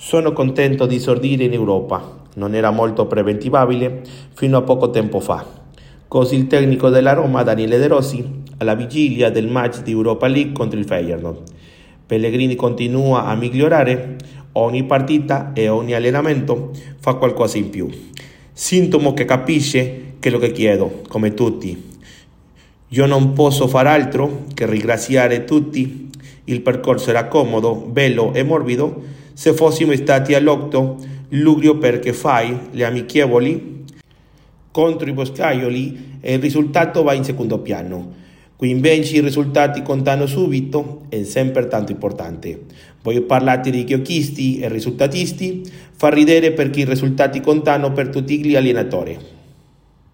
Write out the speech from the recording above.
Sono contento di esordire in Europa. Non era molto preventivabile fino a poco tempo fa. Così il tecnico della Roma, Daniele De Rossi, alla vigilia del match di Europa League contro il Feyenoord. Pellegrini continua a migliorare, ogni partita e ogni allenamento fa qualcosa in più. Sintomo che capisce quello che chiedo, come tutti. Io non posso far altro che ringraziare tutti. Il percorso era comodo, bello e morbido se fossimo stati all'otto, Lugrio perché fai le amichevoli contro i boscaioli e il risultato va in secondo piano. Qui invece i risultati contano subito è sempre tanto importante. Voglio parlarti di giochisti e risultatisti, fa ridere perché i risultati contano per tutti gli allenatori.